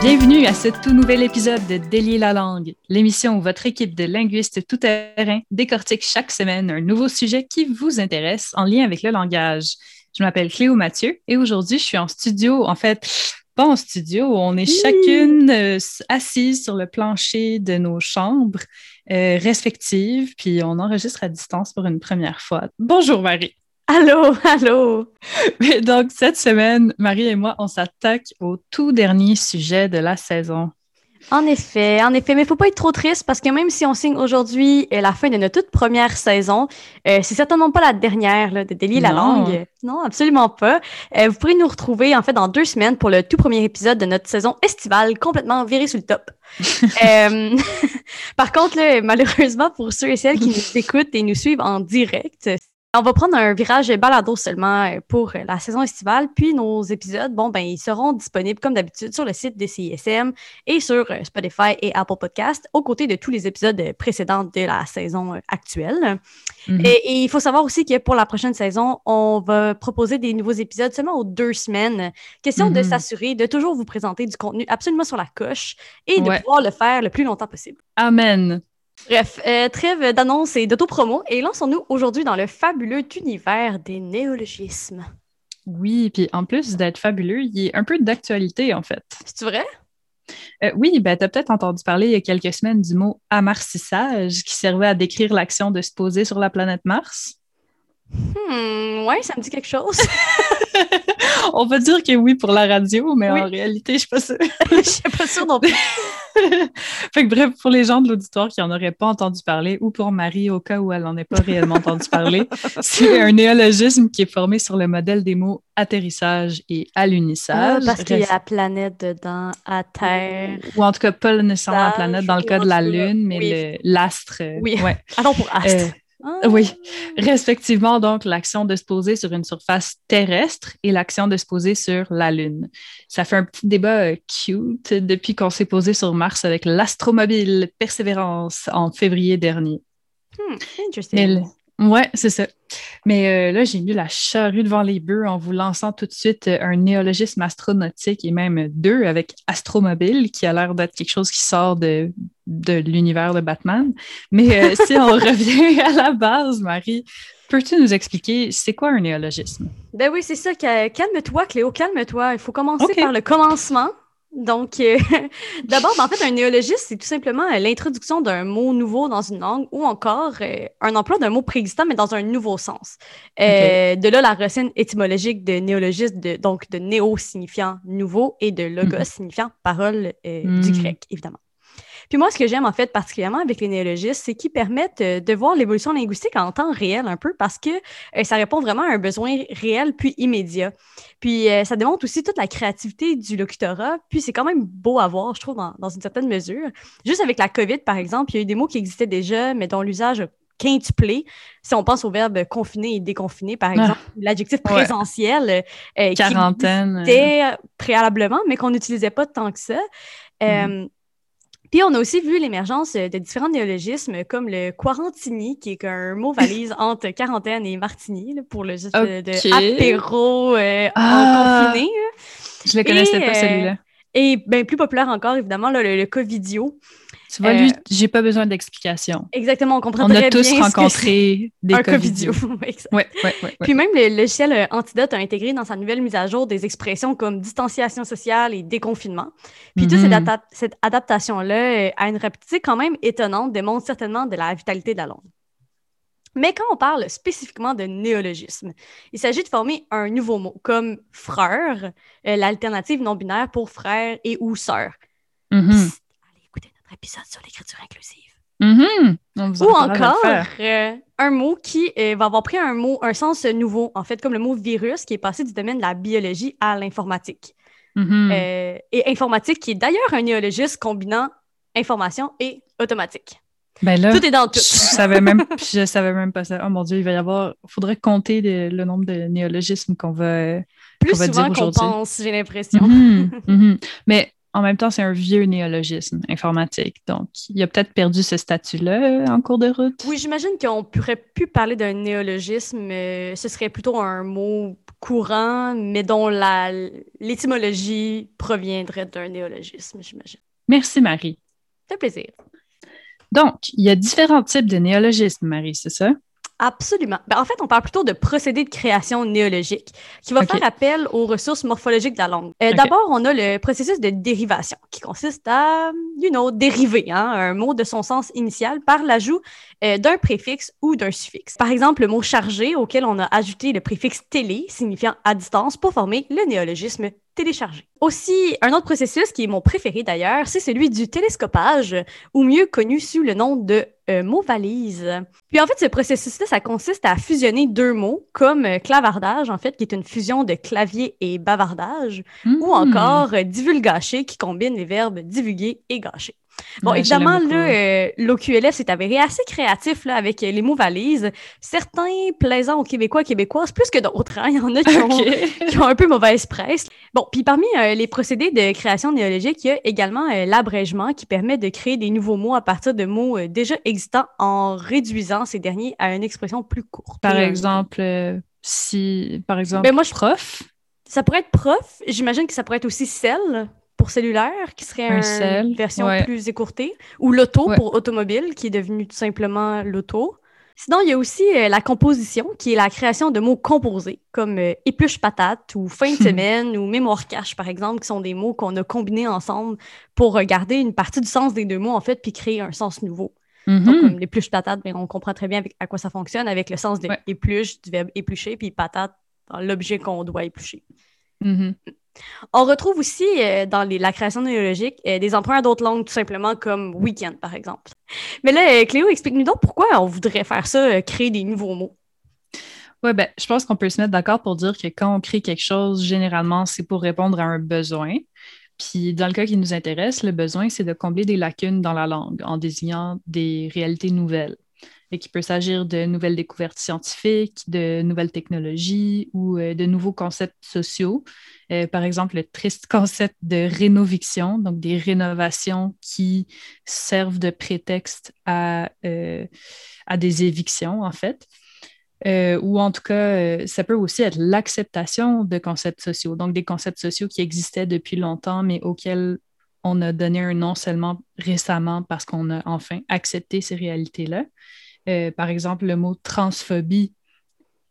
Bienvenue à ce tout nouvel épisode de Délier la langue, l'émission où votre équipe de linguistes tout-terrain décortique chaque semaine un nouveau sujet qui vous intéresse en lien avec le langage. Je m'appelle Cléo Mathieu et aujourd'hui, je suis en studio, en fait, pas en studio, on est chacune euh, assises sur le plancher de nos chambres euh, respectives, puis on enregistre à distance pour une première fois. Bonjour Marie. Allô, allô. Donc, cette semaine, Marie et moi, on s'attaque au tout dernier sujet de la saison. En effet, en effet, mais il ne faut pas être trop triste parce que même si on signe aujourd'hui euh, la fin de notre toute première saison, euh, c'est certainement pas la dernière là, de délier la langue. Non, absolument pas. Euh, vous pourrez nous retrouver en fait dans deux semaines pour le tout premier épisode de notre saison estivale complètement viré sur le top. Par contre, malheureusement pour ceux et celles qui nous écoutent et nous suivent en direct, on va prendre un virage balado seulement euh, pour la saison estivale, puis nos épisodes, bon, ben, ils seront disponibles comme d'habitude sur le site de CISM et sur euh, Spotify et Apple Podcast, aux côtés de tous les épisodes précédents de la saison euh, actuelle. Mm-hmm. et, il faut savoir aussi que pour la prochaine saison, on va proposer des nouveaux épisodes seulement aux deux semaines. Question de mm-hmm. s'assurer de toujours vous présenter du contenu absolument sur la coche et de pouvoir le faire le plus longtemps possible. Amen. Bref, euh, trêve d'annonces et d'autopromo et lançons-nous aujourd'hui dans le fabuleux univers des néologismes. Oui, puis en plus d'être fabuleux, il y a un peu d'actualité en fait. C'est vrai? Euh, oui, ben, tu as peut-être entendu parler il y a quelques semaines du mot amarcissage qui servait à décrire l'action de se poser sur la planète Mars. Hmm, ouais, ça me dit quelque chose. On va dire que oui pour la radio, mais en réalité, je suis pas sûre. Je suis pas sûre non plus. fait que bref, pour les gens de l'auditoire qui n'en auraient pas entendu parler, ou pour Marie au cas où elle n'en ait pas réellement entendu parler, c'est un néologisme qui est formé sur le modèle des mots atterrissage et alunissage. Ah, parce qu'il y a la planète dedans, à Terre. Ou en tout cas, pas nécessairement la planète dans le cas de la Lune, mais l'astre. Oui. Ouais. Allons pour astre. Euh, ah. Oui, respectivement, donc, l'action de se poser sur une surface terrestre et l'action de se poser sur la Lune. Ça fait un petit débat euh, cute depuis qu'on s'est posé sur Mars avec l'astromobile Persévérance en février dernier. Hmm, interesting. Ouais, c'est ça. Mais euh, là, j'ai mis la charrue devant les bœufs en vous lançant tout de suite euh, un néologisme astronautique et même deux avec astromobile, qui a l'air d'être quelque chose qui sort de, de l'univers de Batman. Mais euh, si on revient à la base, Marie, peux-tu nous expliquer c'est quoi un néologisme? Ben oui, c'est ça. Calme-toi, Cléo, calme-toi. Il faut commencer par le commencement. Donc, euh, d'abord, ben, en fait, un néologisme, c'est tout simplement euh, l'introduction d'un mot nouveau dans une langue ou encore euh, un emploi d'un mot préexistant, mais dans un nouveau sens. De là, la racine étymologique de néologisme, de, donc de néo signifiant nouveau et de logos mhm. signifiant parole du hmm. grec, évidemment. Puis moi, ce que j'aime en fait particulièrement avec les néologistes, c'est qu'ils permettent euh, de voir l'évolution linguistique en temps réel un peu parce que euh, ça répond vraiment à un besoin réel puis immédiat. Puis euh, ça démontre aussi toute la créativité du locutorat. Puis c'est quand même beau à voir, je trouve, dans, une certaine mesure. Juste avec la COVID, par exemple, il y a eu des mots qui existaient déjà, mais dont l'usage quintuplé. Si on pense au verbe confiner et déconfiner, par ah. exemple, l'adjectif présentiel Quarantaine. qui existait préalablement, mais qu'on n'utilisait pas tant que ça. Mm. Puis on a aussi vu l'émergence euh, de différents néologismes comme le quarantini, qui est un mot valise entre quarantaine et martini pour le juste de apéro euh, ah! confiné. Je ne le connaissais pas celui-là. Euh, et bien plus populaire encore, évidemment, le, le Covidio. Tu vois, lui, j'ai pas besoin d'explication. Exactement, on comprend On a tous rencontré des un Covidio. ouais, ouais, ouais, Puis même le logiciel Antidote a intégré dans sa nouvelle mise à jour des expressions comme distanciation sociale et déconfinement. Puis toute cette, mm-hmm. cette adaptation-là à une rapidité quand même étonnante démontre certainement de la vitalité de la langue. Mais quand on parle spécifiquement de néologisme, il s'agit de former un nouveau mot, comme frère, euh, l'alternative non-binaire pour frère et ou sœur. Écouter notre épisode sur l'écriture inclusive. Mm-hmm. Ou encore euh, un mot qui euh, va avoir pris un mot, un sens nouveau, en fait, comme le mot virus, qui est passé du domaine de la biologie à l'informatique. Mm-hmm. et informatique, qui est d'ailleurs un néologisme combinant information et automatique. Ben là, tout est dans tout. Je savais même, je savais même pas ça. Oh mon Dieu, il va y avoir. Il faudrait compter le nombre de néologismes qu'on va. Plus souvent qu'on pense, j'ai l'impression. Mhm, mhm. Mais en même temps, c'est un vieux néologisme informatique. Donc, il a peut-être perdu ce statut-là en cours de route. Oui, j'imagine qu'on pourrait plus parler d'un néologisme. ce serait plutôt un mot courant, mais dont l'étymologie proviendrait d'un néologisme, j'imagine. Merci, Marie. C'est plaisir. Donc, il y a différents types de néologismes, Marie, c'est ça? Absolument. Ben, en fait, on parle plutôt de procédé de création néologique qui va faire appel aux ressources morphologiques de la langue. Euh, d'abord, on a le processus de dérivation qui consiste à, you know, dériver hein, un mot de son sens initial par l'ajout euh, d'un préfixe ou d'un suffixe. Par exemple, le mot chargé auquel on a ajouté le préfixe télé signifiant à distance pour former le néologisme télécharger. Aussi, un autre processus qui est mon préféré d'ailleurs, c'est celui du télescopage, ou mieux connu sous le nom de euh, mot valise. Puis en fait, ce processus-là, ça consiste à fusionner deux mots, comme euh, clavardage, en fait, qui est une fusion de clavier et bavardage, ou hmm. encore euh, divulgacher, qui combine les verbes divulguer et gâcher. Bon, évidemment, là, euh, l'OQLF s'est avéré assez créatif là, avec les mots valises. Certains plaisants aux Québécois et Québécoises, plus que d'autres. Hein. Il y en a qui, ont, un peu mauvaise presse. Bon, puis parmi euh, les procédés de création néologique, il y a également euh, l'abrègement qui permet de créer des nouveaux mots à partir de mots déjà existants en réduisant ces derniers à une expression plus courte. Par exemple, si, par exemple, ben moi, je... prof? Ça pourrait être prof. J'imagine que ça pourrait être aussi celle pour cellulaire, qui serait une version plus écourtée, ou l'auto pour automobile, qui est devenu tout simplement l'auto. Sinon, il y a aussi euh, la composition, qui est la création de mots composés, comme euh, épluche patate ou fin de semaine ou mémoire cache, par exemple, qui sont des mots qu'on a combinés ensemble pour regarder une partie du sens des deux mots, en fait, puis créer un sens nouveau. Donc, mm-hmm. comme l'épluche patate, mais ben, on comprend très bien à quoi ça fonctionne avec le sens de épluche, du verbe éplucher, puis patate, l'objet qu'on doit éplucher. Mm-hmm. On retrouve aussi euh, dans la création néologique euh, des emprunts d'autres langues, tout simplement comme week-end, par exemple. Mais là, euh, Cléo, explique-nous donc pourquoi on voudrait faire ça, créer des nouveaux mots. Oui, ben, je pense qu'on peut se mettre d'accord pour dire que quand on crée quelque chose, généralement, c'est pour répondre à un besoin. Puis dans le cas qui nous intéresse, le besoin, c'est de combler des lacunes dans la langue en désignant des réalités nouvelles et qu'il peut s'agir de nouvelles découvertes scientifiques, de nouvelles technologies ou euh, de nouveaux concepts sociaux. Euh, par exemple, le triste concept de rénoviction, donc des rénovations qui servent de prétexte à, euh, à des évictions, en fait. ou en tout cas, ça peut aussi être l'acceptation de concepts sociaux, donc des concepts sociaux qui existaient depuis longtemps, mais auxquels on a donné un nom seulement récemment parce qu'on a enfin accepté ces réalités-là. Euh, par exemple, le mot transphobie,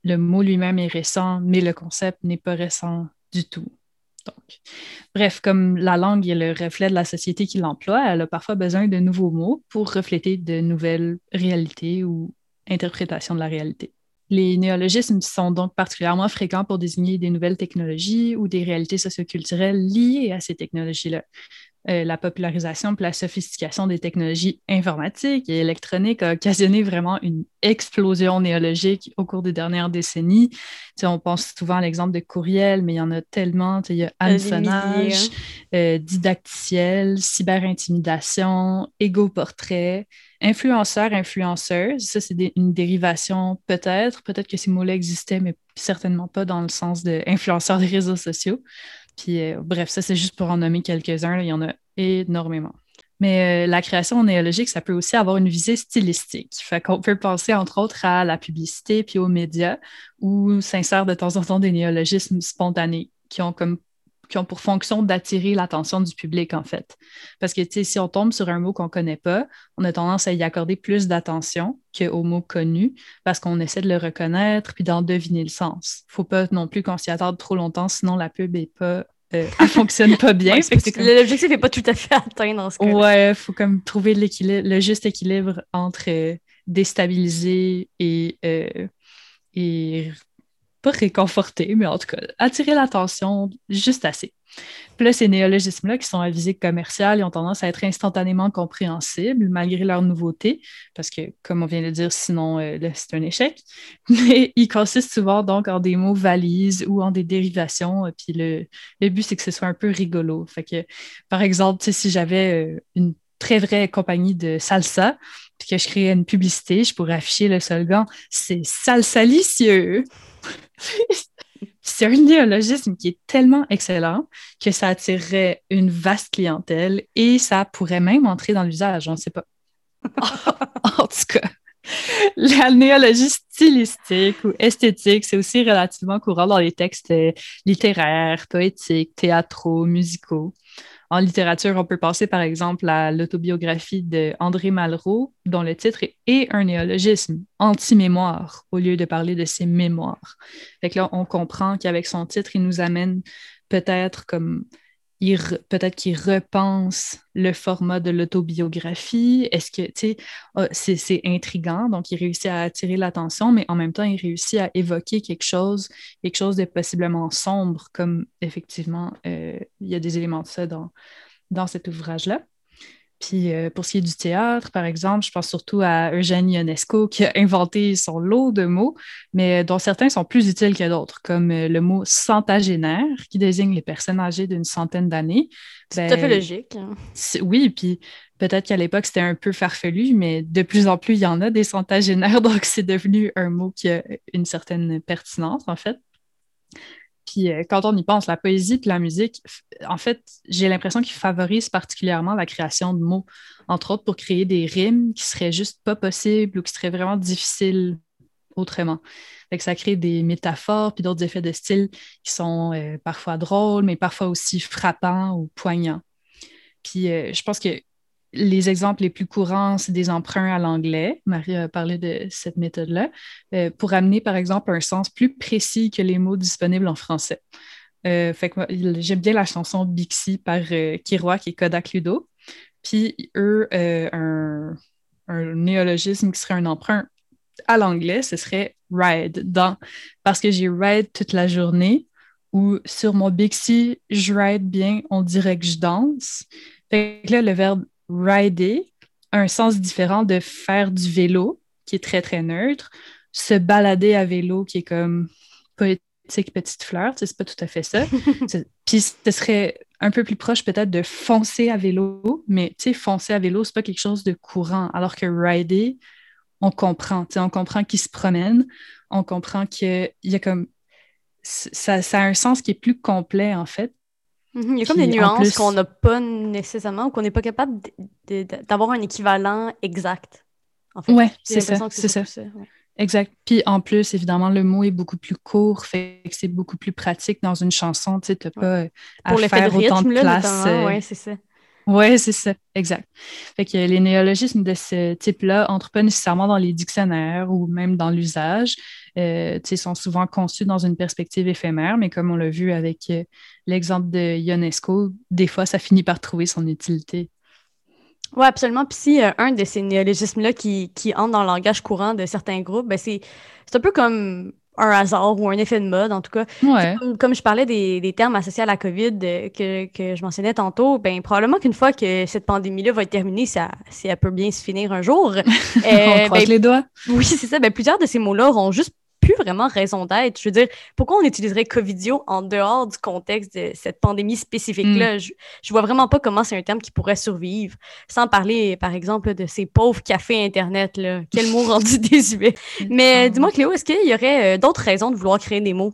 le mot lui-même est récent, mais le concept n'est pas récent du tout. Donc, bref, comme la langue est le reflet de la société qui l'emploie, elle a parfois besoin de nouveaux mots pour refléter de nouvelles réalités ou interprétations de la réalité. Les néologismes sont donc particulièrement fréquents pour désigner des nouvelles technologies ou des réalités socioculturelles liées à ces technologies-là. Euh, la popularisation et la sophistication des technologies informatiques et électroniques a occasionné vraiment une explosion néologique au cours des dernières décennies. on pense souvent à l'exemple de courriel, mais il y en a tellement. Il y a hameçonnage, euh, didacticiel, cyberintimidation, égo-portrait, influenceur, influenceuse. Ça, c'est une dérivation peut-être. Peut-être que ces mots-là existaient, mais certainement pas dans le sens d'influenceur des réseaux sociaux. Puis euh, bref, ça, c'est juste pour en nommer quelques-uns. Il y en a énormément. Mais euh, la création néologique, ça peut aussi avoir une visée stylistique. Fait qu'on peut penser, entre autres, à la publicité puis aux médias, où s'insèrent de temps en temps des néologismes spontanés qui ont comme qui ont pour fonction d'attirer l'attention du public, en fait. Parce que, tu sais, si on tombe sur un mot qu'on ne connaît pas, on a tendance à y accorder plus d'attention qu'au mot connu parce qu'on essaie de le reconnaître puis d'en deviner le sens. Il ne faut pas non plus qu'on s'y attarde trop longtemps, sinon la pub est pas euh, elle fonctionne pas bien. L'objectif n'est pas tout à fait atteint dans ce cas. Ouais, il faut comme trouver le juste équilibre entre euh, déstabiliser et, euh, et réconforter, mais en tout cas, attirer l'attention juste assez. Puis là, ces néologismes-là qui sont à visée commerciale, ils ont tendance à être instantanément compréhensibles malgré leur nouveauté, parce que, comme on vient de dire, sinon, euh, c'est un échec. Mais ils consistent souvent donc en des mots valises ou en des dérivations. Puis le, le but, c'est que ce soit un peu rigolo. Fait que, par exemple, si j'avais euh, une très vraie compagnie de salsa, puis que je créais une publicité, je pourrais afficher le slogan « C'est salsalicieux ». c'est un néologisme qui est tellement excellent que ça attirerait une vaste clientèle et ça pourrait même entrer dans l'usage, on ne sait pas. en tout cas, La néologie stylistique ou esthétique, c'est aussi relativement courant dans les textes euh, littéraires, poétiques, théâtraux, musicaux. En littérature, on peut passer par exemple à l'autobiographie de André Malraux, dont le titre est un néologisme, anti-mémoire, au lieu de parler de ses mémoires. Fait que là, on comprend qu'avec son titre, il nous amène peut-être comme peut-être qu'il repense le format de l'autobiographie. Est-ce que, tu sais, ah, c'est intriguant, donc il réussit à attirer l'attention, mais en même temps, il réussit à évoquer quelque chose, quelque chose de possiblement sombre, comme effectivement, euh, il y a des éléments de ça dans, dans cet ouvrage-là. Puis euh, pour ce qui est du théâtre, par exemple, je pense surtout à Eugène Ionesco qui a inventé son lot de mots, mais dont certains sont plus utiles que d'autres, comme euh, le mot centagénaire qui désigne les personnes âgées d'une centaine d'années. C'est tout à fait ben, logique. Hein. Oui, puis peut-être qu'à l'époque c'était un peu farfelu, mais de plus en plus il y en a des centagénaires, donc c'est devenu un mot qui a une certaine pertinence en fait. Puis euh, quand on y pense, la poésie puis la musique, en fait, j'ai l'impression qu'ils favorisent particulièrement la création de mots, entre autres pour créer des rimes qui seraient juste pas possibles ou qui seraient vraiment difficiles autrement. Fait ça crée des métaphores puis d'autres effets de style qui sont euh, parfois drôles, mais parfois aussi frappants ou poignants. Puis euh, je pense que les exemples les plus courants, c'est des emprunts à l'anglais. Marie a parlé de cette méthode-là, euh, pour amener, par exemple, un sens plus précis que les mots disponibles en français. Euh, j'aime bien la chanson Bixi par euh, Kiroak et Kodak Ludo. Puis, eux, un, néologisme qui serait un emprunt à l'anglais, ce serait ride, dans, parce que j'ai ride toute la journée, ou sur mon Bixi, je ride bien, on dirait que je danse. Fait que là, le verbe rider un sens différent de faire du vélo, qui est très, très neutre, se balader à vélo, qui est comme poétique petite fleur, c'est pas tout à fait ça. Puis ce serait un peu plus proche peut-être de foncer à vélo, mais tu sais, foncer à vélo, c'est pas quelque chose de courant, alors que rider, on comprend, on comprend qu'il se promène, on comprend qu'il y a comme ça, ça, a un sens qui est plus complet en fait. Mhm, il y a comme des nuances qu'on n'a pas nécessairement ou qu'on n'est pas capable d'avoir un équivalent exact. En fait. Ouais, c'est ça. C'est ça. Exact. Puis en plus, évidemment, le mot est beaucoup plus court, fait que c'est beaucoup plus pratique dans une chanson. Tu sais, pas euh, à faire autant de place. Euh, oui, c'est ça. Oui, c'est ça, exact. Fait que les néologismes de ce type-là n'entrent pas nécessairement dans les dictionnaires ou même dans l'usage. Euh, sont souvent conçus dans une perspective éphémère, mais comme on l'a vu avec euh, l'exemple de Ionesco, des fois, ça finit par trouver son utilité. Oui, absolument. Puis si euh, un de ces néologismes-là qui, qui entre dans le langage courant de certains groupes, ben c'est un peu comme un hasard ou un effet de mode, en tout cas. Comme, je parlais des, termes associés à la COVID euh, que, je mentionnais tantôt, ben probablement qu'une fois que cette pandémie-là va être terminée, ça, si elle peut bien se finir un jour. On croise ben, les doigts. Oui, c'est ça. Ben, plusieurs de ces mots-là auront juste vraiment raison d'être. Je veux dire, pourquoi on utiliserait Covidio en dehors du contexte de cette pandémie spécifique-là? Hmm. Je, je vois vraiment pas comment c'est un terme qui pourrait survivre, sans parler, par exemple, de ces pauvres cafés Internet, là. Quel mot rendu désuet. Mais dis-moi, Cléo, est-ce qu'il y aurait euh, d'autres raisons de vouloir créer des mots?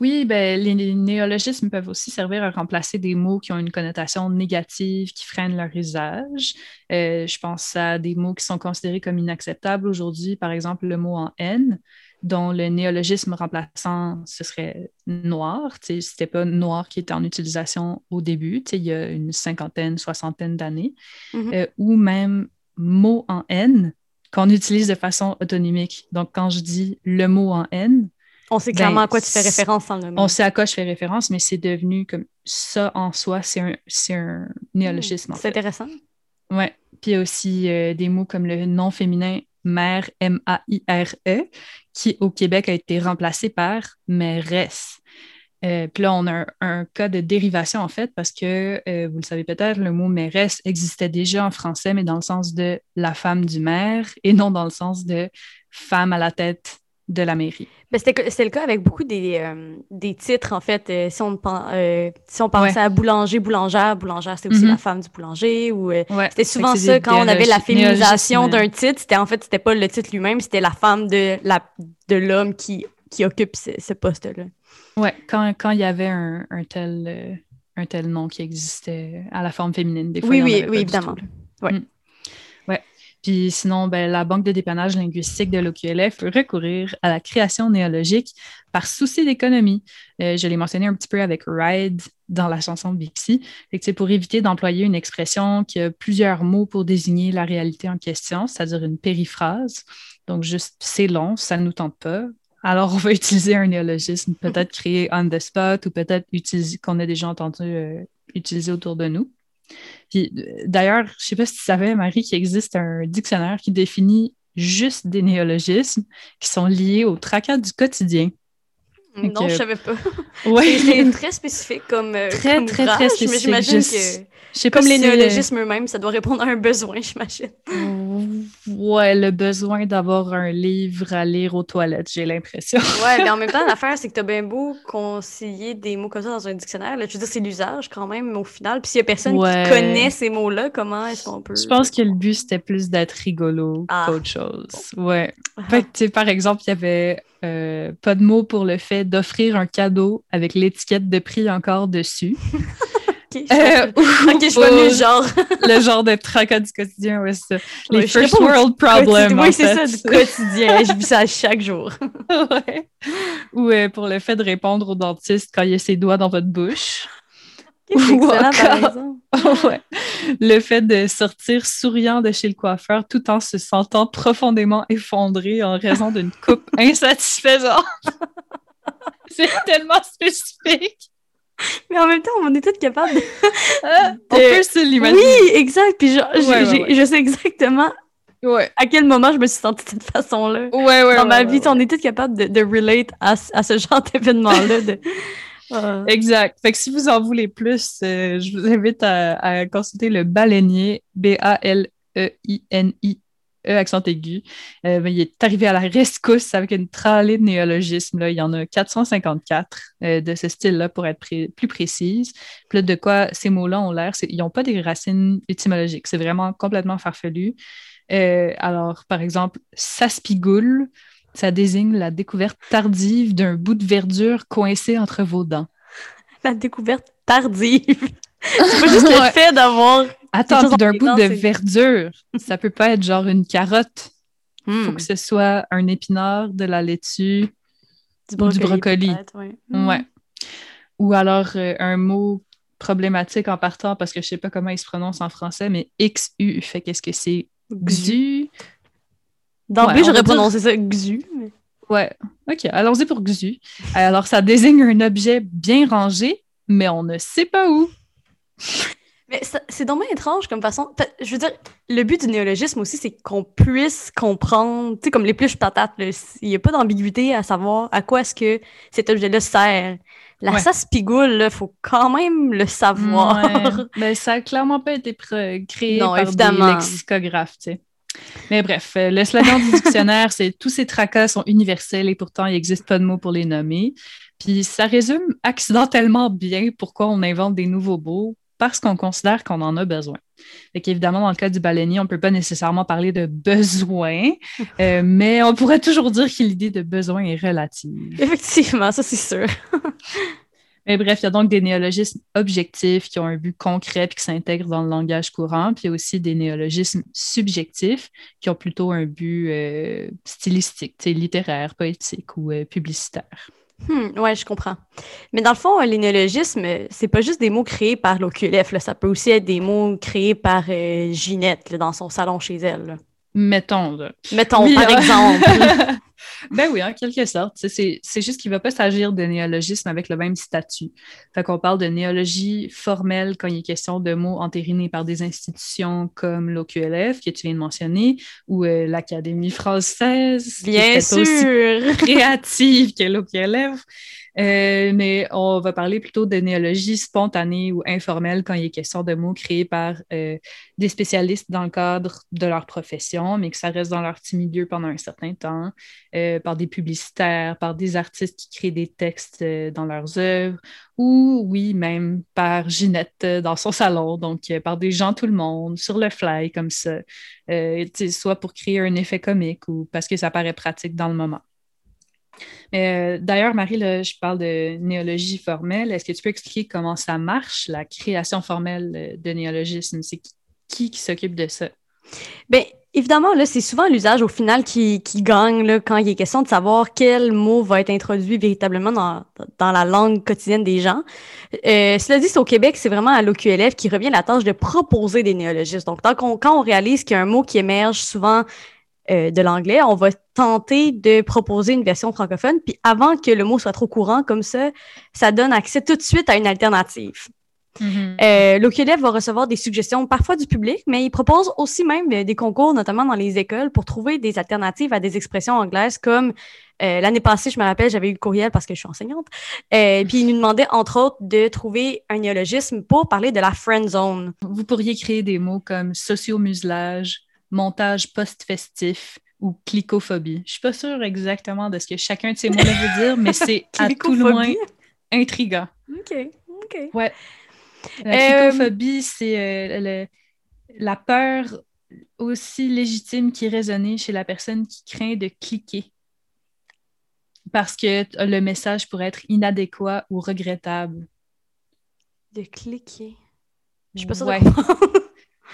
Oui, ben, les, néologismes peuvent aussi servir à remplacer des mots qui ont une connotation négative, qui freinent leur usage. Euh, je pense à des mots qui sont considérés comme inacceptables aujourd'hui, par exemple le mot en haine dont le néologisme remplaçant, ce serait noir. Ce n'était pas noir qui était en utilisation au début, il y a une cinquantaine, soixantaine d'années, mm-hmm. euh, ou même mot en N qu'on utilise de façon autonomique. Donc, quand je dis le mot en N, on sait clairement à quoi tu fais référence sans le On sait à quoi je fais référence, mais c'est devenu comme ça en soi, c'est un, un, néologisme. c'est intéressant. Oui. Puis il y a aussi euh, des mots comme le nom féminin mère, M-A-I-R-E, qui au Québec a été remplacé par mairesse. Euh, puis là, on a un, cas de dérivation, en fait, parce que, euh, vous le savez peut-être, le mot mairesse existait déjà en français, mais dans le sens de la femme du maire et non dans le sens de femme à la tête de la mairie. Ben, C'était le cas avec beaucoup des, euh, des titres, en fait. Euh, si, on, euh, si on pensait à boulanger, boulangère, boulangère, c'était aussi mm-hmm. la femme du boulanger. ou C'était souvent ça, quand on avait la féminisation d'un titre, c'était en fait, c'était pas le titre lui-même, c'était la femme de l'homme de qui, qui occupe ce, poste-là. Oui, quand, quand il y avait un, un tel, un tel nom qui existait à la forme féminine, des fois. Oui, oui, oui, évidemment. Ouais. Mm. Puis sinon, ben, la Banque de dépannage linguistique de l'OQLF peut recourir à la création néologique par souci d'économie. Euh, je l'ai mentionné un petit peu avec Ride dans la chanson Bixi. C'est pour éviter d'employer une expression qui a plusieurs mots pour désigner la réalité en question, c'est-à-dire une périphrase. Donc, juste c'est long, ça ne nous tente pas. Alors, on va utiliser un néologisme, peut-être créé on the spot ou peut-être qu'on a déjà entendu euh, utiliser autour de nous. D'ailleurs, je ne sais pas si tu savais, Marie, qu'il existe un dictionnaire qui définit juste des néologismes qui sont liés au tracas du quotidien. Non, je savais pas. Ouais. C'est très spécifique comme euh, Très, très, très spécifique. Mais j'imagine que, comme les néologismes eux-mêmes, ça doit répondre à un besoin, j'imagine. Ouais, le besoin d'avoir un livre à lire aux toilettes, j'ai l'impression. ouais, mais en même temps, l'affaire, c'est que t'as bien beau conseiller des mots comme ça dans un dictionnaire. Là, je veux dire, c'est l'usage quand même, au final. Puis s'il y a personne qui connaît ces mots-là, comment est-ce qu'on peut... Je pense que le but, c'était plus d'être rigolo ah. qu'autre chose. Ouais. Ah. Fait que, par exemple, il y avait euh, pas de mots pour le fait d'offrir un cadeau avec l'étiquette de prix encore dessus. ok, je, euh, le genre. le genre de tracas du quotidien, ouais, ça. Les first world problems. Oui, c'est ça, du quotidien. je vis ça chaque jour. ouais. Ou euh, pour le fait de répondre au dentiste quand il y a ses doigts dans votre bouche. Ou encore, ouais. le fait de sortir souriant de chez le coiffeur tout en se sentant profondément effondré en raison d'une coupe insatisfaisante. C'est tellement spécifique. Mais en même temps, on est tous capables de... Ah, on peut se l'imaginer. Oui, exact. Puis je sais exactement à quel moment je me suis sentie de cette façon-là. Dans ma vie, on est tous capables de, de relate à, à, ce genre d'événement-là. De... Exact. Fait que si vous en voulez plus, euh, je vous invite à, consulter le baleinier, B-A-L-E-I-N-I. E accent aigu. Euh, il est arrivé à la rescousse avec une tralée de néologismes. Là. Il y en a 454 euh, de ce style-là pour être plus précise. Puis de quoi ces mots-là ont l'air, ils n'ont pas des racines étymologiques. C'est vraiment complètement farfelu. alors, par exemple, saspigoule, ça désigne la découverte tardive d'un bout de verdure coincé entre vos dents. La découverte tardive. C'est pas juste le fait d'avoir. Attends, d'un bout de verdure. Ça peut pas être genre une carotte. Il faut hmm. que ce soit un épinard, de la laitue du brocoli. Ou, du brocoli. Hmm. Ouais. ou alors euh, un mot problématique en partant parce que je sais pas comment il se prononce en français, mais XU fait qu'est-ce que c'est? Xu. D'emblée, j'aurais prononcé ça XU. Ouais, ok, allons-y pour XU. Alors, ça désigne un objet bien rangé, mais on ne sait pas où. Mais c'est dommage étrange comme façon. Je veux dire, le but du néologisme aussi, c'est qu'on puisse comprendre, tu sais, comme les plus patates, il n'y a pas d'ambiguïté à savoir à quoi est-ce que cet objet-là sert. La saspigoule, il faut quand même le savoir. Mais ça n'a clairement pas été créé par évidemment. des lexicographes, tu sais. Mais bref, euh, le slogan du dictionnaire, c'est tous ces tracas sont universels et pourtant il n'existe pas de mots pour les nommer. Puis ça résume accidentellement bien pourquoi on invente des nouveaux mots parce qu'on considère qu'on en a besoin. Fait qu'évidemment, dans le cas du baleinier, on ne peut pas nécessairement parler de besoin, euh, mais on pourrait toujours dire que l'idée de besoin est relative. Effectivement, ça c'est sûr. Mais bref, il y a donc des néologismes objectifs qui ont un but concret et qui s'intègrent dans le langage courant. Puis il y a aussi des néologismes subjectifs qui ont plutôt un but euh, stylistique, littéraire, poétique ou euh, publicitaire. Hmm, oui, je comprends. Mais dans le fond, les néologismes, c'est pas juste des mots créés par l'OQLF. Ça peut aussi être des mots créés par euh, Ginette dans son salon chez elle. Mettons. Mettons, par exemple. ben oui, en quelque sorte. C'est juste qu'il ne va pas s'agir de néologisme avec le même statut. Fait qu'on parle de néologie formelle quand il est question de mots entérinés par des institutions comme l'OQLF, que tu viens de mentionner, ou euh, l'Académie française. Bien sûr! Aussi créative que l'OQLF. Euh, mais on va parler plutôt de néologie spontanée ou informelle quand il est question de mots créés par euh, des spécialistes dans le cadre de leur profession, mais que ça reste dans leur petit milieu pendant un certain temps, euh, par des publicitaires, par des artistes qui créent des textes dans leurs œuvres, ou oui, même par Ginette dans son salon, donc par des gens, tout le monde, sur le fly, comme ça, soit pour créer un effet comique ou parce que ça paraît pratique dans le moment. Euh, d'ailleurs, Marie, je parle de néologie formelle. Est-ce que tu peux expliquer comment ça marche, la création formelle de néologisme? C'est qui qui, s'occupe de ça? Bien, évidemment, là, c'est souvent l'usage au final qui, qui gagne là, quand il est question de savoir quel mot va être introduit véritablement dans, dans la langue quotidienne des gens. Euh, cela dit, au Québec, c'est vraiment à l'OQLF qui revient la tâche de proposer des néologismes. Donc, tant quand on réalise qu'il y a un mot qui émerge souvent euh, de l'anglais, on va tenter de proposer une version francophone. Puis avant que le mot soit trop courant, comme ça, ça donne accès tout de suite à une alternative. Mm va recevoir des suggestions parfois du public, mais il propose aussi même des concours, notamment dans les écoles, pour trouver des alternatives à des expressions anglaises comme euh, l'année passée, je me rappelle, j'avais eu le courriel parce que je suis enseignante. Euh, puis il nous demandait, entre autres, de trouver un néologisme pour parler de la friend zone. Vous pourriez créer des mots comme socio-muselage, montage post-festif ou clicophobie. Je suis pas sûre exactement de ce que chacun de ces mots-là veut dire, mais c'est à tout le moins intriguant. OK, OK. Ouais. La euh, clicophobie, c'est la peur aussi légitime qui résonnait chez la personne qui craint de cliquer parce que le message pourrait être inadéquat ou regrettable. De cliquer. Je suis pas sûre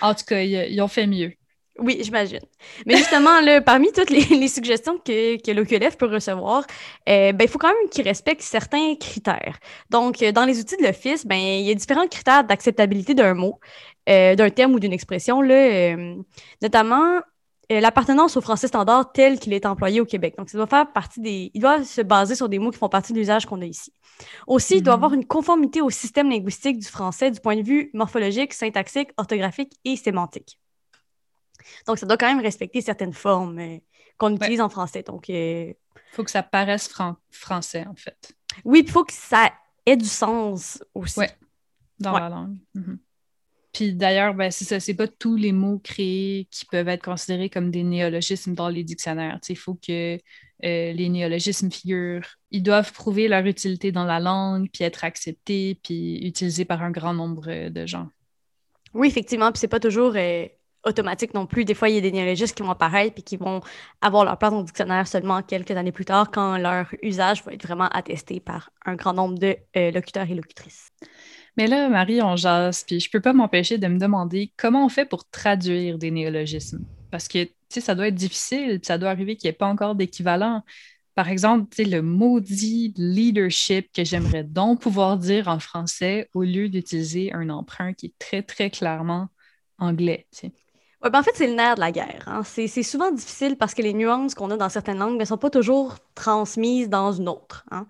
En tout cas, ils, ont fait mieux. Oui, j'imagine. Mais justement, là, parmi toutes les, suggestions que, que l'OQLF peut recevoir, euh, ben, il faut quand même qu'ils respectent certains critères. Donc, dans les outils de l'Office, ben, il y a différents critères d'acceptabilité d'un mot, euh, d'un terme ou d'une expression. Là, euh, notamment, euh, l'appartenance au français standard tel qu'il est employé au Québec. Donc, ça doit faire partie des. Il doit se baser sur des mots qui font partie de l'usage qu'on a ici. Aussi, il doit mhm. avoir une conformité au système linguistique du français du point de vue morphologique, syntaxique, orthographique et sémantique. Donc, ça doit quand même respecter certaines formes euh, qu'on utilise en français. Donc, il euh, faut que ça paraisse français, en fait. Oui, il faut que ça ait du sens aussi. Oui, dans la langue. Mhm. Puis d'ailleurs, ben, c'est ça, c'est pas tous les mots créés qui peuvent être considérés comme des néologismes dans les dictionnaires. Il faut que euh, les néologismes figurent. Ils doivent prouver leur utilité dans la langue, puis être acceptés, puis utilisés par un grand nombre de gens. Oui, effectivement, puis c'est pas toujours euh, automatique non plus. Des fois, il y a des néologismes qui vont apparaître puis qui vont avoir leur place dans le dictionnaire seulement quelques années plus tard, quand leur usage va être vraiment attesté par un grand nombre de euh, locuteurs et locutrices. Mais là, Marie, on jase, puis je peux pas m'empêcher de me demander comment on fait pour traduire des néologismes? Parce que, tu sais, ça doit être difficile, puis ça doit arriver qu'il n'y ait pas encore d'équivalent. Par exemple, tu sais, le maudit leadership que j'aimerais donc pouvoir dire en français au lieu d'utiliser un emprunt qui est très, très clairement anglais. Ouais, ben en fait, c'est le nerf de la guerre. Hein. C'est souvent difficile parce que les nuances qu'on a dans certaines langues ne sont pas toujours transmises dans une autre. Hein.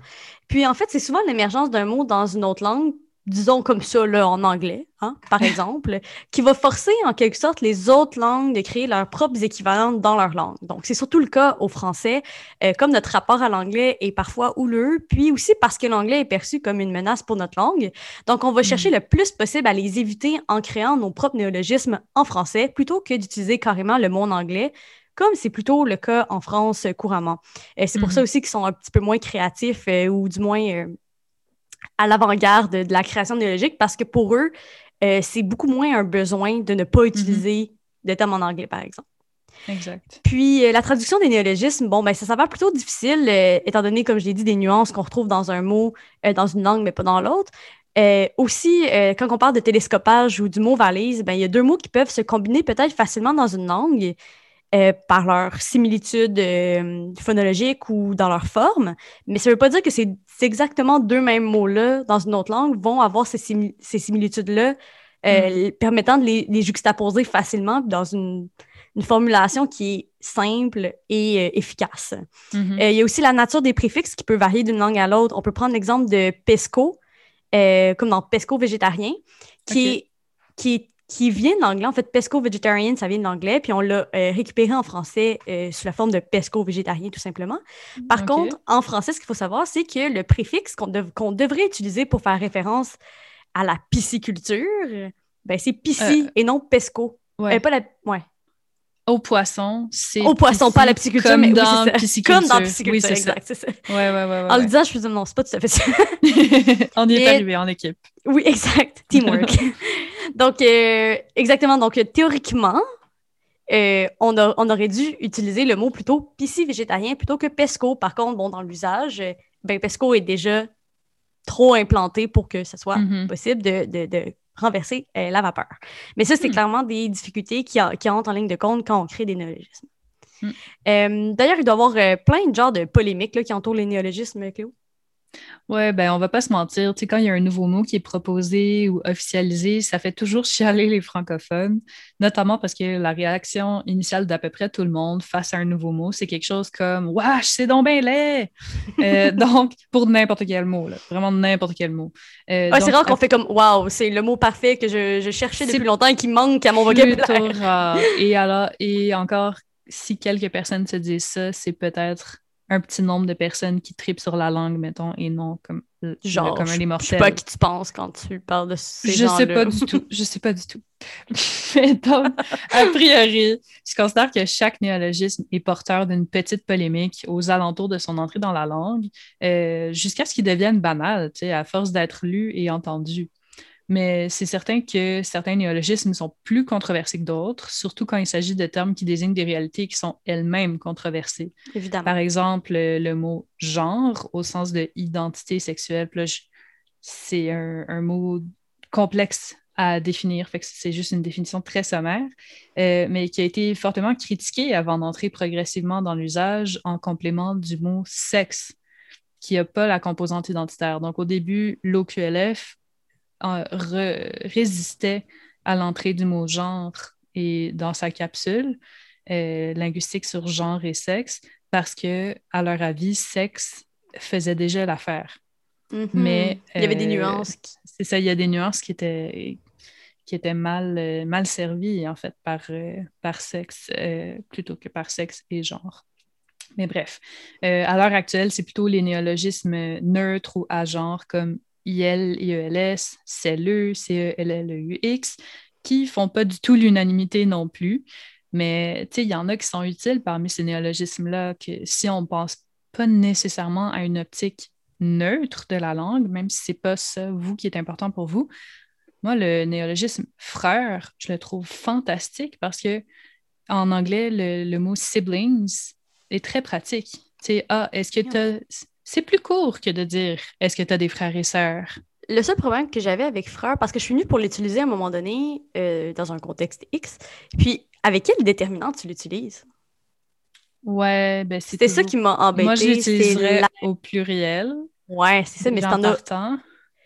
Puis en fait, c'est souvent l'émergence d'un mot dans une autre langue disons comme ça là, en anglais, hein, par exemple, qui va forcer en quelque sorte les autres langues de créer leurs propres équivalents dans leur langue. Donc, c'est surtout le cas au français, euh, comme notre rapport à l'anglais est parfois houleux, puis aussi parce que l'anglais est perçu comme une menace pour notre langue. Donc, on va mm. chercher le plus possible à les éviter en créant nos propres néologismes en français plutôt que d'utiliser carrément le mot en anglais comme c'est plutôt le cas en France couramment. Euh, c'est pour ça mm-hmm. aussi qu'ils sont un petit peu moins créatifs euh, ou du moins à l'avant-garde de, la création néologique parce que pour eux, euh, c'est beaucoup moins un besoin de ne pas mhm. utiliser de termes en anglais, par exemple. Exact. Puis euh, la traduction des néologismes, bon, ben, ça s'avère plutôt difficile, euh, étant donné, comme je l'ai dit, des nuances qu'on retrouve dans un mot, dans une langue, mais pas dans l'autre. aussi, quand on parle de télescopage ou du mot valise, ben, il y a deux mots qui peuvent se combiner peut-être facilement dans une langue. par leur similitude phonologique ou dans leur forme, mais ça ne veut pas dire que c'est c'est exactement deux mêmes mots-là dans une autre langue vont avoir ces, similitudes-là, euh, mm. permettant de les, juxtaposer facilement dans une, formulation qui est simple et euh, efficace. Mm-hmm. Euh, il y a aussi la nature des préfixes qui peut varier d'une langue à l'autre. On peut prendre l'exemple de pesco, comme dans pesco végétarien, qui, qui est qui vient de l'anglais. En fait, pesco vegetarian, ça vient de l'anglais, puis on l'a euh, récupéré en français euh, sous la forme de pesco végétarien, tout simplement. Par contre, en français, ce qu'il faut savoir, c'est que le préfixe qu'on devrait utiliser pour faire référence à la pisciculture, ben, c'est pisci euh, et non pesco. Ouais. pas la... ouais. Au poisson, c'est. Au poisson, pas à la pisciculture, comme mais dans oui, pisciculture. Comme dans pisciculture, oui, c'est exact, ça. ça. Ouais, ouais, ouais, ouais, En le disant, je me disais, non, c'est pas tout à fait ça. on y est arrivé en équipe. Oui, exact. Teamwork. donc, euh, exactement. Donc, théoriquement, euh, on, on, aurait dû utiliser le mot plutôt pisci-végétarien plutôt que pesco. Par contre, bon, dans l'usage, ben, pesco est déjà trop implanté pour que ce soit mm-hmm. possible de, de, de renverser la vapeur. Mais ça, c'est hmm. clairement des difficultés qui, qui, entrent en ligne de compte quand on crée des néologismes. Hmm. D'ailleurs, il doit y avoir plein de genres de polémiques qui entourent les néologismes, Cléo. Ouais, ben on va pas se mentir. Tu sais, quand il y a un nouveau mot qui est proposé ou officialisé, ça fait toujours chialer les francophones, notamment parce que la réaction initiale d'à peu près tout le monde face à un nouveau mot, c'est quelque chose comme Wesh, c'est donc bien laid! Euh, donc, pour n'importe quel mot, là, vraiment n'importe quel mot. Euh, c'est rare qu'on fait comme Waouh, c'est le mot parfait que je, cherchais depuis longtemps et qui manque à mon vocabulaire. Et alors, et encore, si quelques personnes se disent ça, c'est peut-être un petit nombre de personnes qui tripent sur la langue, mettons, et non comme Genre, comme un des mortels. Je sais pas qui tu penses quand tu parles de ces Je sais pas du tout. Je sais pas du tout. Mais donc, a priori, je considère que chaque néologisme est porteur d'une petite polémique aux alentours de son entrée dans la langue, euh, jusqu'à ce qu'il devienne banal, tu sais, à force d'être lu et entendu. Mais c'est certain que certains néologismes sont plus controversés que d'autres, surtout quand il s'agit de termes qui désignent des réalités qui sont elles-mêmes controversées. Évidemment. Par exemple, le mot genre au sens de identité sexuelle. C'est un, mot complexe à définir, fait que c'est juste une définition très sommaire, euh, mais qui a été fortement critiqué avant d'entrer progressivement dans l'usage en complément du mot sexe, qui n'a pas la composante identitaire. Donc au début, l'OQLF résistait à l'entrée du mot genre et dans sa capsule euh, linguistique sur genre et sexe parce que, à leur avis, sexe faisait déjà l'affaire. Mm-hmm. Mais il y avait des euh, nuances. C'est ça, il y a des nuances qui étaient qui étaient mal, euh, mal servies en fait par, par sexe plutôt que par sexe et genre. Mais bref, à l'heure actuelle, c'est plutôt les néologismes neutres ou à genre comme IL, IELS, CLE, CELLEUX, qui font pas du tout l'unanimité non plus. Mais il y en a qui sont utiles parmi ces néologismes-là, que si on ne pense pas nécessairement à une optique neutre de la langue, même si ce n'est pas ça, vous, qui est important pour vous, moi, le néologisme frère, je le trouve fantastique parce que en anglais, le, mot siblings est très pratique. Tu ah, est-ce que tu as c'est plus court que de dire est-ce que tu as des frères et sœurs? Le seul problème que j'avais avec frère, parce que je suis venue pour l'utiliser à un moment donné euh, dans un contexte X, puis avec quel déterminant tu l'utilises? Ouais, ben c'est. C'était ça qui m'a embêté. Moi, je l'utiliserais au pluriel. Ouais, c'est ça, mais c'est en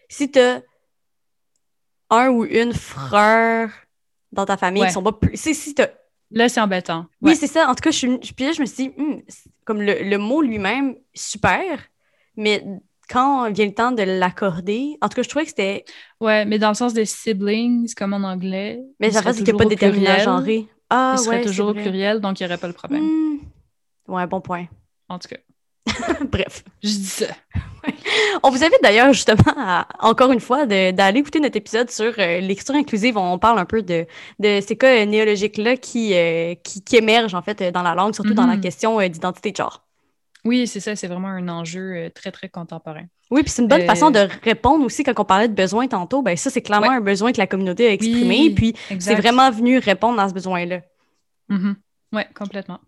Si tu as un ou une frère dans ta famille qui sont pas plus. Si, si Là, c'est embêtant. Oui, c'est ça. En tout cas, je, suis... puis là, je me suis dit, hmm, comme le, le mot lui-même, super, mais quand vient le temps de l'accorder, en tout cas, je trouvais que c'était. Ouais, mais dans le sens des siblings, comme en anglais. Mais ça reste qu'il n'y a pas de déterminant genré. Ah, il serait toujours au pluriel, donc il n'y aurait pas le problème. Hmm. Ouais, bon point. En tout cas. Bref. Je dis ça. On vous invite d'ailleurs justement, encore une fois, d'aller écouter notre épisode sur euh, l'écriture inclusive. On parle un peu de, de ces cas néologiques-là qui, euh, qui, qui, émergent en fait dans la langue, surtout dans la mm-hmm. question euh, d'identité de genre. Oui, c'est ça, c'est vraiment un enjeu très, très contemporain. Oui, puis c'est une bonne façon de répondre aussi quand on parlait de besoin tantôt. Ben ça, c'est clairement un besoin que la communauté a exprimé, puis c'est vraiment venu répondre à ce besoin-là. Mm-hmm. Oui, complètement.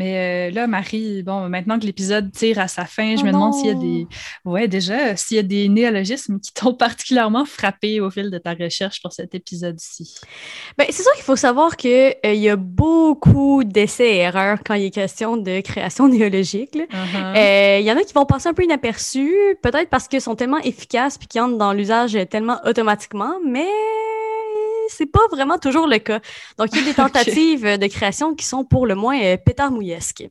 Mais euh, là, Marie, bon, maintenant que l'épisode tire à sa fin, je oh me demande s'il y a des. Ouais, déjà, s'il y a des néologismes qui t'ont particulièrement frappé au fil de ta recherche pour cet épisode-ci. Bien, c'est sûr qu'il faut savoir qu'il euh, y a beaucoup d'essais et erreurs quand il est question de création néologique. Uh-huh. Euh, il y en a qui vont passer un peu inaperçus, peut-être parce qu'ils sont tellement efficaces puis qu'ils entrent dans l'usage tellement automatiquement, mais c'est pas vraiment toujours le cas. Donc, il y a des tentatives de création qui sont pour le moins euh, pétard-mouillesques.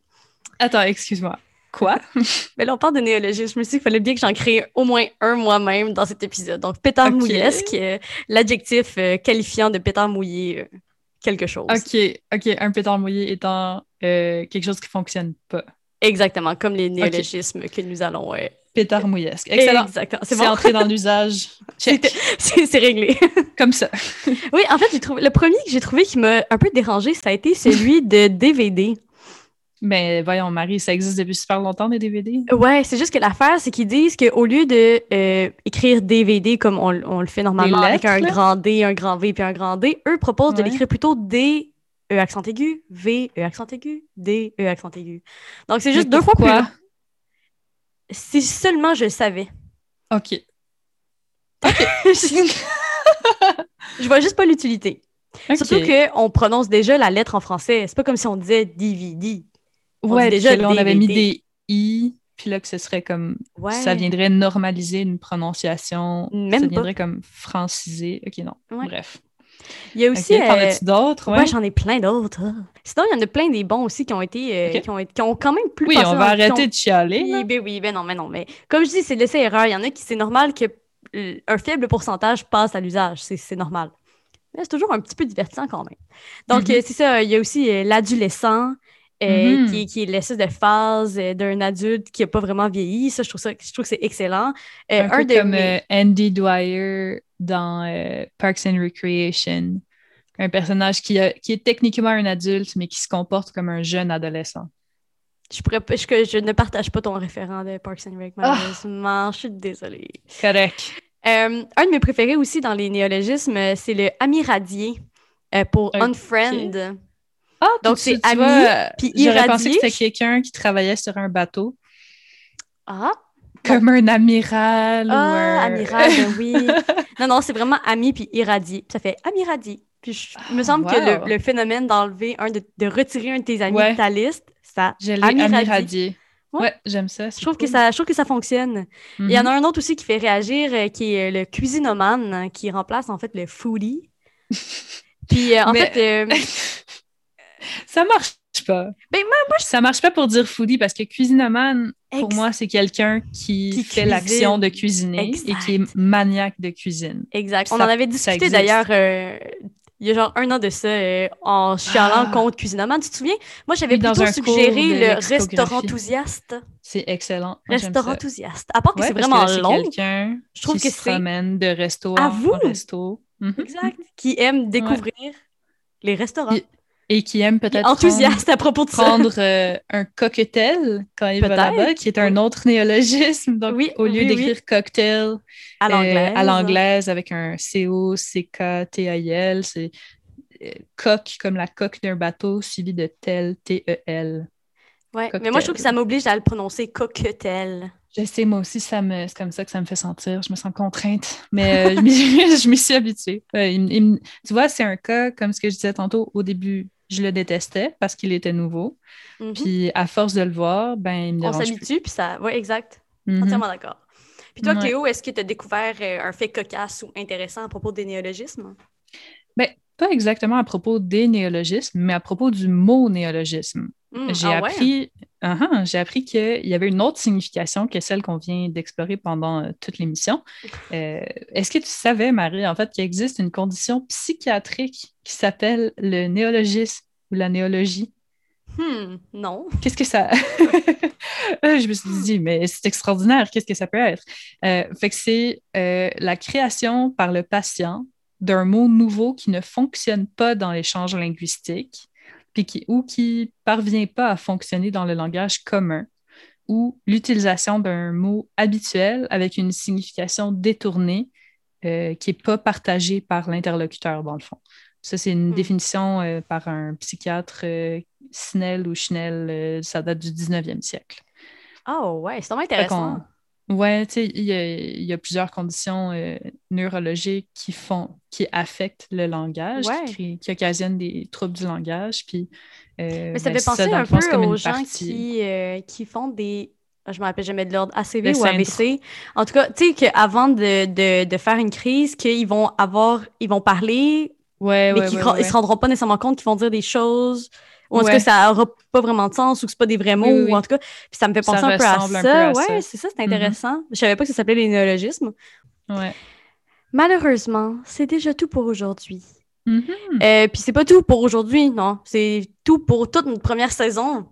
Attends, excuse-moi. Quoi? Mais là, on parle de néologisme. Je me suis dit qu'il fallait bien que j'en crée au moins un moi-même dans cet épisode. Donc, pétard-mouillesque, euh, l'adjectif euh, qualifiant de pétard mouillé quelque chose. OK, OK. Un pétard mouillé étant quelque chose qui fonctionne pas. Exactement, comme les néologismes que nous allons pétard-mouillesque. Excellent. Exactement. C'est entré dans l'usage. C'est réglé. Comme ça. oui, en fait, trouvé le premier que j'ai trouvé qui m'a un peu dérangé, ça a été celui de DVD. Mais voyons, Marie, ça existe depuis super longtemps des DVD. Ouais, c'est juste que l'affaire, c'est qu'ils disent qu'au lieu de euh, écrire DVD comme on, le fait normalement avec un grand D, un grand V puis un grand D, eux proposent de l'écrire plutôt D, E accent aigu, V, E accent aigu, D, E accent aigu. Donc c'est juste deux fois plus si seulement je savais. OK. OK. je vois juste pas l'utilité. Surtout qu'on prononce déjà la lettre en français. C'est pas comme si on disait DVD. On ouais, déjà on avait mis des i, puis là que ce serait comme ça viendrait normaliser une prononciation. Même ça viendrait comme franciser. Ok, non. Bref. Il y a aussi. Okay, euh... d'autres? Ouais, j'en ai plein d'autres. Sinon, il y en a plein des bons aussi qui ont été. Euh, qui, ont, qui, ont, quand même plus. Oui, on va arrêter de chialer. Oui, ben oui, ben non, mais non. Mais comme je dis, c'est laisser erreur. Il y en a qui, c'est normal que un faible pourcentage passe à l'usage. C'est normal. Mais c'est toujours un petit peu divertissant quand même. Donc, mm-hmm. euh, c'est ça. Il y a aussi euh, l'adolescent. Mm-hmm. qui, qui, est l'essence de phase d'un adulte qui n'a pas vraiment vieilli. Ça, je trouve, ça, je trouve que c'est excellent. un, peu comme Andy Dwyer dans Parks and Recreation un personnage qui, qui, est techniquement un adulte, mais qui se comporte comme un jeune adolescent. Je, pourrais, je, je ne partage pas ton référent de Parks and Rec, ah! malheureusement. Je suis désolée. Correct. Euh, un de mes préférés aussi dans les néologismes, c'est le amiradier euh, pour unfriend. Ah, donc c'est ami euh, puis J'aurais pensé que c'était quelqu'un qui travaillait sur un bateau. Ah. Comme un amiral. Ah, amiral, ben oui. non, non, c'est vraiment ami puis irradié. Ça fait amiradier. Puis il me semble que le, phénomène d'enlever un, de, de, retirer un de tes amis de ta liste, ça amiradié. Ouais, j'aime ça. Je trouve, que ça. je trouve que ça fonctionne. Il y en a mhm. un autre aussi qui fait réagir, euh, qui est le cuisinomane, hein, qui remplace en fait le foodie. Puis euh, en fait. Euh, ça marche pas. Ben, moi, Ça marche pas pour dire foodie parce que cuisinoman, pour moi, c'est quelqu'un qui, fait l'action de cuisiner et qui est maniaque de cuisine. Exact. On en avait discuté d'ailleurs il y a genre un an de ça, euh, en chialant ah. contre Cuisinaman. Tu te souviens? Moi, j'avais plutôt suggéré le restaurant enthousiaste. C'est excellent. restaurant enthousiaste. À part que c'est vraiment long. Je trouve que c'est. de resto à vous? resto. Mhm. Exact. Qui aime découvrir les restaurants. Et, qui aime peut-être. Enthousiaste à propos de ça. Prendre euh, un cocktail quand il va là-bas, qui est un autre néologisme. Donc, oui, au lieu d'écrire cocktail à euh, l'anglaise avec un C-O-C-K-T-A-I-L, c'est euh, coque comme la coque d'un bateau suivi de tel, T-E-L. Oui, mais moi, je trouve que ça m'oblige à le prononcer cocktail. Je sais, moi aussi, ça me, c'est comme ça que ça me fait sentir. Je me sens contrainte, mais je m'y suis habituée. tu vois, c'est un cas, comme ce que je disais tantôt au début, je le détestais parce qu'il était nouveau. Mhm. Puis à force de le voir, ben, il me On s'habitue, puis ça. Oui, exact. Mhm. Entièrement d'accord. Puis toi, Cléo, est-ce que tu as découvert euh, un fait cocasse ou intéressant à propos des néologismes? Bien, pas exactement à propos des néologismes, mais à propos du mot néologisme. Hmm, j'ai ah appris, uh-huh, j'ai appris qu'il y avait une autre signification que celle qu'on vient d'explorer pendant euh, toute l'émission. Euh, est-ce que tu savais, Marie, en fait, qu'il existe une condition psychiatrique qui s'appelle le néologisme ou la néologie? Hmm, non. Qu'est-ce que ça. je me suis dit, mais c'est extraordinaire, qu'est-ce que ça peut être? Euh, fait que c'est la création par le patient d'un mot nouveau qui ne fonctionne pas dans l'échange linguistique qui, ou qui parvient pas à fonctionner dans le langage commun, ou l'utilisation d'un mot habituel avec une signification détournée euh, qui n'est pas partagée par l'interlocuteur, dans le fond. Ça, c'est une hmm. définition euh, par un psychiatre euh, Snell ou Schnell, ça date du 19e siècle. Oh, ouais, c'est vraiment intéressant. Oui, tu sais, il y, a plusieurs conditions euh, neurologiques qui font, qui affectent le langage, qui, occasionnent des troubles du langage. Puis, euh, Mais ça ben, fait penser un peu aux gens qui, euh, qui font des. Je me rappelle jamais de l'ordre ACV ou ABC. En tout cas, tu sais, qu'avant de, de, de, faire une crise, qu'ils vont avoir, ils vont parler, ouais, mais qu'ils ne se rendront pas nécessairement compte qu'ils vont dire des choses ou en tout cas, ça n'aura pas vraiment de sens ou que c'est pas des vrais mots, ou en tout cas, puis ça me fait penser un peu à ça. ouais, c'est ça, c'est mm-hmm. intéressant. Je savais pas que ça s'appelait les néologismes. Ouais. Malheureusement, c'est déjà tout pour aujourd'hui. Mm-hmm. Euh, puis c'est pas tout pour aujourd'hui, non. C'est tout pour toute notre première saison.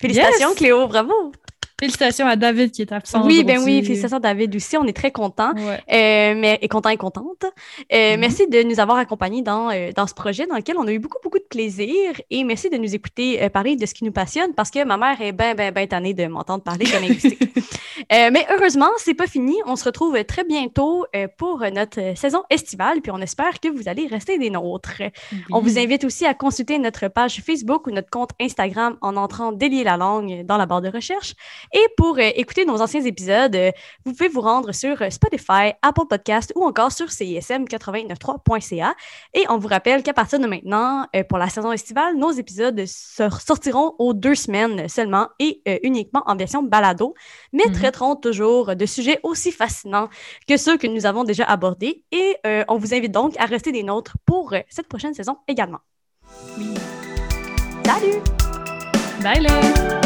Félicitations, Cléo, bravo! Félicitations à David qui est absent. Oui, ben oui, félicitations à David aussi. On est très contents. Euh, mais, et content et contente. Euh, mm-hmm. Merci de nous avoir accompagnés dans, euh, dans ce projet dans lequel on a eu beaucoup, beaucoup de plaisir. Et merci de nous écouter parler de ce qui nous passionne parce que ma mère est bien, bien, bien tannée de m'entendre parler de linguistique. mais heureusement, c'est pas fini. On se retrouve très bientôt pour notre saison estivale. Puis on espère que vous allez rester des nôtres. On vous invite aussi à consulter notre page Facebook ou notre compte Instagram en entrant Délier la langue dans la barre de recherche. Et pour écouter nos anciens épisodes, vous pouvez vous rendre sur Spotify, Apple Podcast ou encore sur CISM893.ca. Et on vous rappelle qu'à partir de maintenant, pour la saison estivale, nos épisodes sortiront aux deux semaines seulement et uniquement en version balado, mais mm-hmm. traiteront toujours de sujets aussi fascinants que ceux que nous avons déjà abordés. Et on vous invite donc à rester des nôtres pour cette prochaine saison également. Oui. Salut! Bye les!